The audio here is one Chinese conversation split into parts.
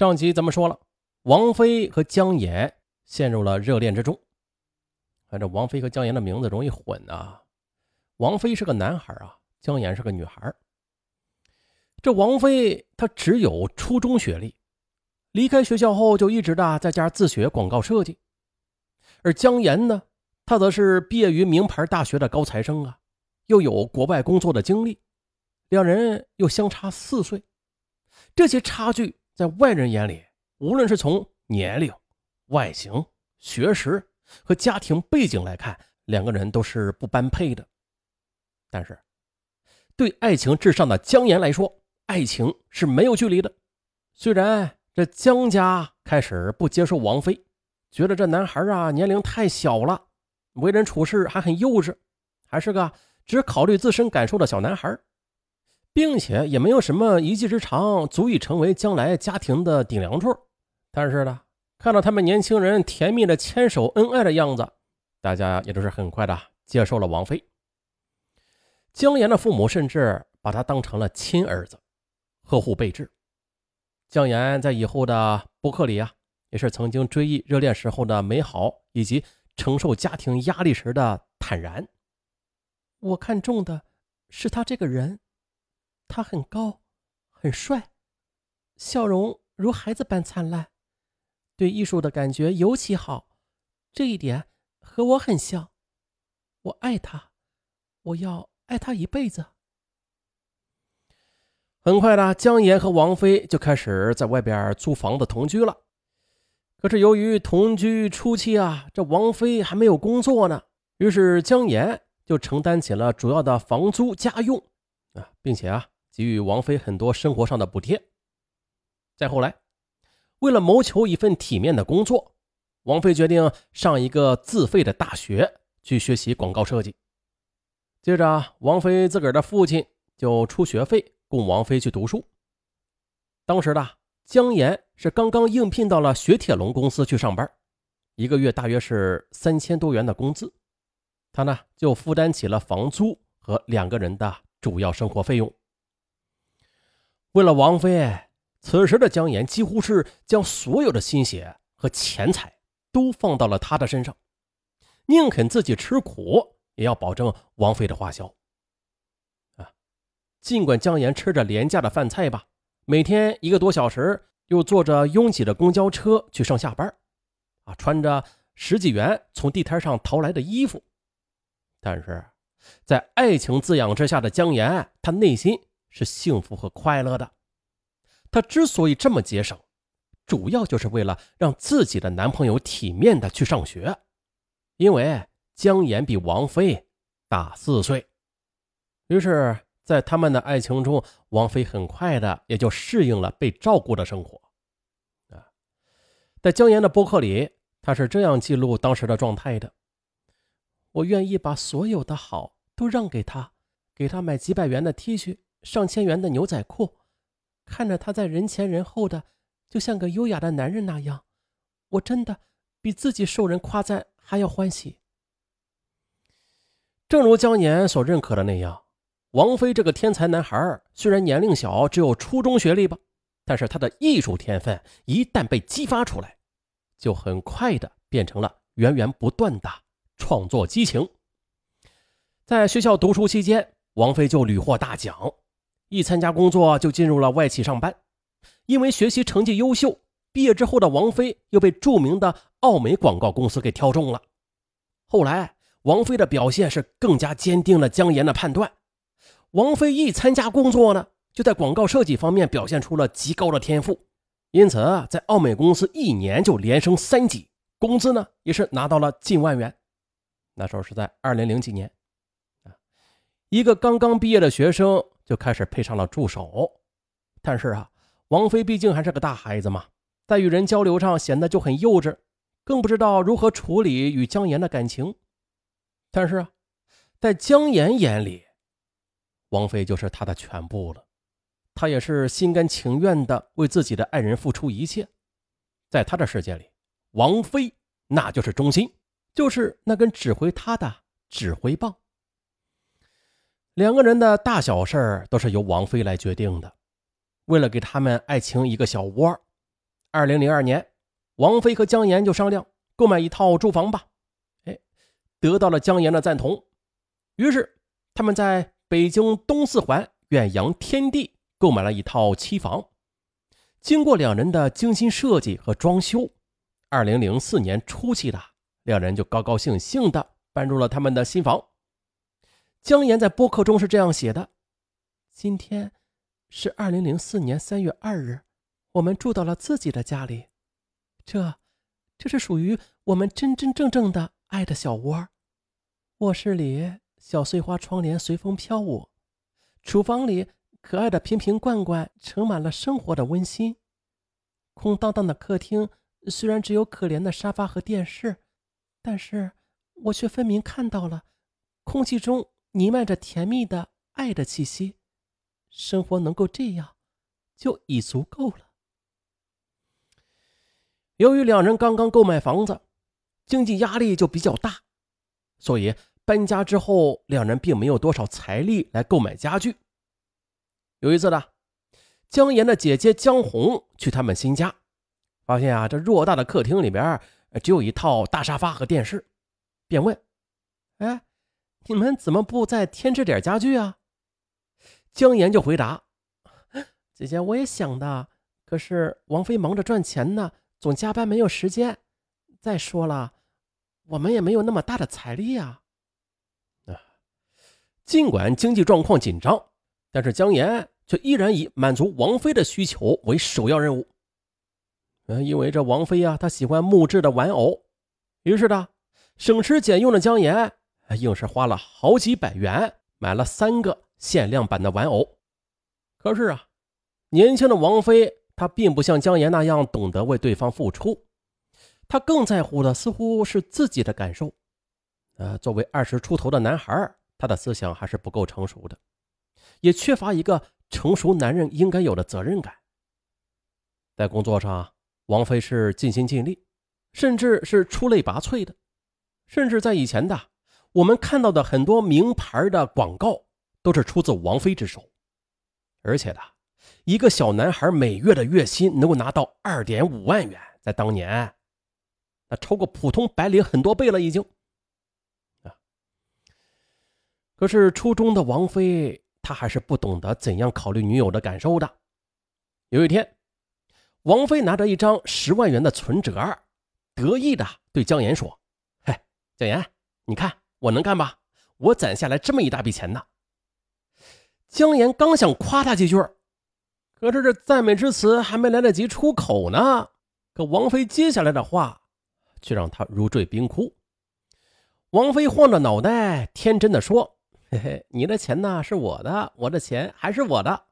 上集咱们说了，王菲和姜岩陷入了热恋之中。啊，这王菲和姜岩的名字容易混啊。王菲是个男孩啊，姜岩是个女孩。这王菲她只有初中学历，离开学校后就一直的在家自学广告设计。而姜岩呢，他则是毕业于名牌大学的高材生啊，又有国外工作的经历，两人又相差四岁，这些差距。在外人眼里，无论是从年龄、外形、学识和家庭背景来看，两个人都是不般配的。但是，对爱情至上的姜岩来说，爱情是没有距离的。虽然这姜家开始不接受王菲，觉得这男孩啊年龄太小了，为人处事还很幼稚，还是个只考虑自身感受的小男孩。并且也没有什么一技之长，足以成为将来家庭的顶梁柱。但是呢，看到他们年轻人甜蜜的牵手恩爱的样子，大家也都是很快的接受了王菲。姜岩的父母甚至把他当成了亲儿子，呵护备至。姜岩在以后的博客里啊，也是曾经追忆热恋时候的美好，以及承受家庭压力时的坦然。我看中的是他这个人。他很高，很帅，笑容如孩子般灿烂，对艺术的感觉尤其好，这一点和我很像。我爱他，我要爱他一辈子。很快的，姜岩和王菲就开始在外边租房子同居了。可是由于同居初期啊，这王菲还没有工作呢，于是姜岩就承担起了主要的房租家用啊，并且啊。给予王菲很多生活上的补贴。再后来，为了谋求一份体面的工作，王菲决定上一个自费的大学去学习广告设计。接着，王菲自个儿的父亲就出学费供王菲去读书。当时的姜岩是刚刚应聘到了雪铁龙公司去上班，一个月大约是三千多元的工资，他呢就负担起了房租和两个人的主要生活费用。为了王菲，此时的姜岩几乎是将所有的心血和钱财都放到了她的身上，宁肯自己吃苦，也要保证王菲的花销。啊，尽管姜岩吃着廉价的饭菜吧，每天一个多小时，又坐着拥挤的公交车去上下班，啊，穿着十几元从地摊上淘来的衣服，但是在爱情滋养之下的姜岩，他内心。是幸福和快乐的。她之所以这么节省，主要就是为了让自己的男朋友体面的去上学。因为姜岩比王菲大四岁，于是，在他们的爱情中，王菲很快的也就适应了被照顾的生活。啊，在姜岩的博客里，他是这样记录当时的状态的：“我愿意把所有的好都让给他，给他买几百元的 T 恤。”上千元的牛仔裤，看着他在人前人后的，就像个优雅的男人那样，我真的比自己受人夸赞还要欢喜。正如江年所认可的那样，王菲这个天才男孩虽然年龄小，只有初中学历吧，但是他的艺术天分一旦被激发出来，就很快的变成了源源不断的创作激情。在学校读书期间，王菲就屡获大奖。一参加工作就进入了外企上班，因为学习成绩优秀，毕业之后的王菲又被著名的奥美广告公司给挑中了。后来，王菲的表现是更加坚定了姜岩的判断。王菲一参加工作呢，就在广告设计方面表现出了极高的天赋，因此在奥美公司一年就连升三级，工资呢也是拿到了近万元。那时候是在二零零几年，啊，一个刚刚毕业的学生。就开始配上了助手，但是啊，王菲毕竟还是个大孩子嘛，在与人交流上显得就很幼稚，更不知道如何处理与姜岩的感情。但是啊，在姜岩眼里，王菲就是他的全部了，他也是心甘情愿的为自己的爱人付出一切。在他的世界里，王菲那就是中心，就是那根指挥他的指挥棒。两个人的大小事儿都是由王菲来决定的。为了给他们爱情一个小窝，二零零二年，王菲和姜岩就商量购买一套住房吧。哎，得到了姜岩的赞同，于是他们在北京东四环远洋天地购买了一套期房。经过两人的精心设计和装修，二零零四年初期的两人就高高兴兴的搬入了他们的新房。姜岩在播客中是这样写的：“今天是二零零四年三月二日。”我们住到了自己的家里，这，这是属于我们真真正正的爱的小窝。卧室里小碎花窗帘随风飘舞，厨房里可爱的瓶瓶罐罐盛满了生活的温馨。空荡荡的客厅虽然只有可怜的沙发和电视，但是我却分明看到了，空气中弥漫着甜蜜的爱的气息。生活能够这样，就已足够了。由于两人刚刚购买房子，经济压力就比较大，所以搬家之后，两人并没有多少财力来购买家具。有一次呢，姜岩的姐姐姜红去他们新家，发现啊，这偌大的客厅里边只有一套大沙发和电视，便问：“哎，你们怎么不再添置点家具啊？”姜岩就回答：“姐姐，我也想的，可是王菲忙着赚钱呢。”总加班没有时间，再说了，我们也没有那么大的财力呀。啊，尽管经济状况紧张，但是姜岩却依然以满足王菲的需求为首要任务。嗯，因为这王菲啊，她喜欢木质的玩偶，于是呢，省吃俭用的姜岩他硬是花了好几百元买了三个限量版的玩偶。可是啊，年轻的王菲。他并不像姜岩那样懂得为对方付出，他更在乎的似乎是自己的感受。呃，作为二十出头的男孩，他的思想还是不够成熟的，也缺乏一个成熟男人应该有的责任感。在工作上，王菲是尽心尽力，甚至是出类拔萃的，甚至在以前的我们看到的很多名牌的广告，都是出自王菲之手，而且的。一个小男孩每月的月薪能够拿到二点五万元，在当年，那超过普通白领很多倍了，已经。啊，可是初中的王菲，她还是不懂得怎样考虑女友的感受的。有一天，王菲拿着一张十万元的存折，得意的对姜岩说：“嘿，姜岩，你看我能干吧？我攒下来这么一大笔钱呢。”姜岩刚想夸他几句。可是这赞美之词还没来得及出口呢，可王菲接下来的话却让他如坠冰窟。王菲晃着脑袋，天真的说：“嘿嘿，你的钱呢是我的，我的钱还是我的。”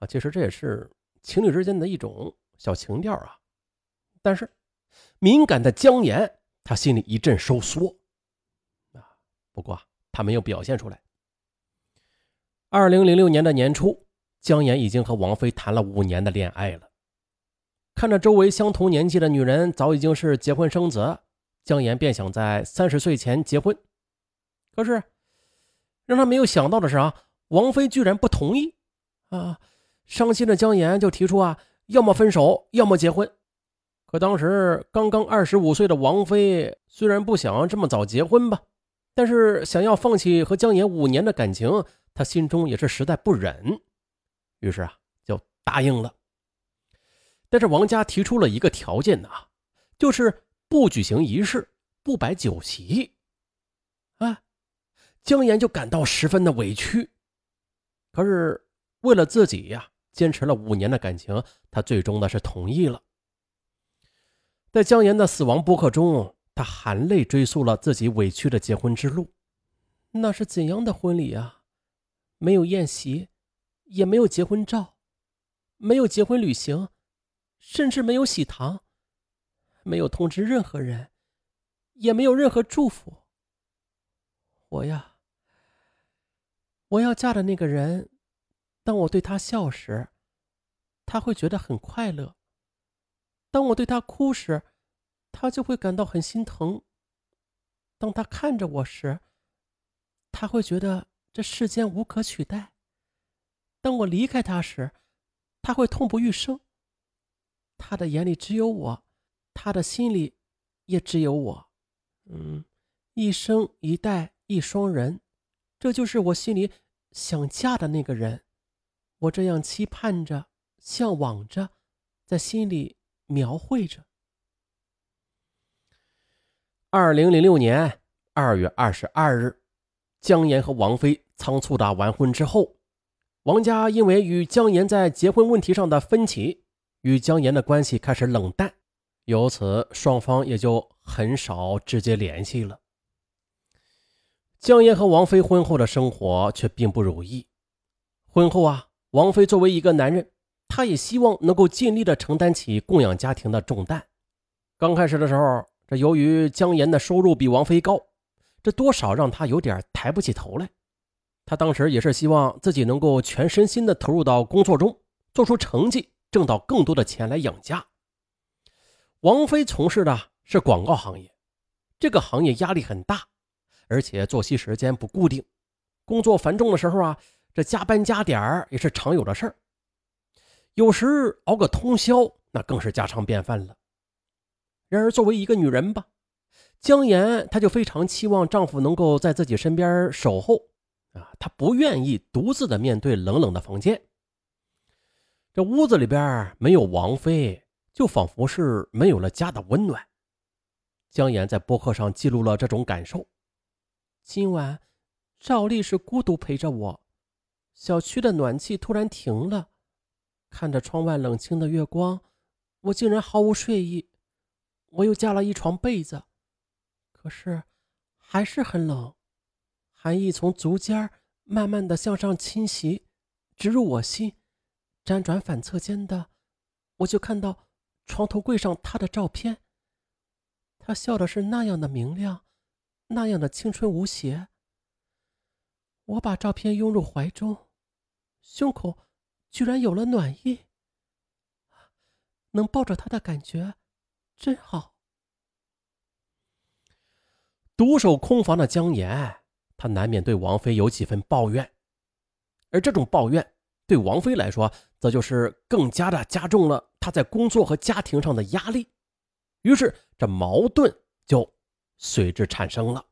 啊，其实这也是情侣之间的一种小情调啊。但是敏感的姜岩，他心里一阵收缩啊。不过他没有表现出来。二零零六年的年初。姜岩已经和王菲谈了五年的恋爱了，看着周围相同年纪的女人早已经是结婚生子，姜岩便想在三十岁前结婚。可是，让他没有想到的是啊，王菲居然不同意啊！伤心的姜岩就提出啊，要么分手，要么结婚。可当时刚刚二十五岁的王菲虽然不想这么早结婚吧，但是想要放弃和姜岩五年的感情，她心中也是实在不忍。于是啊，就答应了。但是王家提出了一个条件呢，就是不举行仪式，不摆酒席。啊，姜岩就感到十分的委屈。可是为了自己呀，坚持了五年的感情，他最终呢是同意了。在姜岩的死亡播客中，他含泪追溯了自己委屈的结婚之路。那是怎样的婚礼啊？没有宴席。也没有结婚照，没有结婚旅行，甚至没有喜糖，没有通知任何人，也没有任何祝福。我呀，我要嫁的那个人，当我对他笑时，他会觉得很快乐；当我对他哭时，他就会感到很心疼；当他看着我时，他会觉得这世间无可取代。当我离开他时，他会痛不欲生。他的眼里只有我，他的心里也只有我。嗯，一生一代一双人，这就是我心里想嫁的那个人。我这样期盼着，向往着，在心里描绘着。二零零六年二月二十二日，姜岩和王菲仓促的完婚之后，王家因为与姜岩在结婚问题上的分歧，与姜岩的关系开始冷淡，由此双方也就很少直接联系了。姜岩和王菲婚后的生活却并不如意。婚后啊，王菲作为一个男人，他也希望能够尽力的承担起供养家庭的重担。刚开始的时候。这由于姜岩的收入比王菲高，这多少让他有点抬不起头来。他当时也是希望自己能够全身心的投入到工作中，做出成绩，挣到更多的钱来养家。王菲从事的是广告行业，这个行业压力很大，而且作息时间不固定，工作繁重的时候啊，这加班加点也是常有的事儿。有时熬个通宵，那更是家常便饭了。然而，作为一个女人吧，姜妍她就非常期望丈夫能够在自己身边守候啊，她不愿意独自的面对冷冷的房间。这屋子里边没有王菲，就仿佛是没有了家的温暖。姜妍在博客上记录了这种感受：今晚，照例是孤独陪着我，小区的暖气突然停了，看着窗外冷清的月光，我竟然毫无睡意。我又加了一床被子，可是还是很冷，寒意从足尖儿慢慢的向上侵袭，直入我心。辗转反侧间的，我就看到床头柜上他的照片。他笑的是那样的明亮，那样的青春无邪。我把照片拥入怀中，胸口居然有了暖意。能抱着他的感觉。真好。独守空房的姜岩，他难免对王菲有几分抱怨，而这种抱怨对王菲来说，则就是更加的加重了他在工作和家庭上的压力。于是，这矛盾就随之产生了。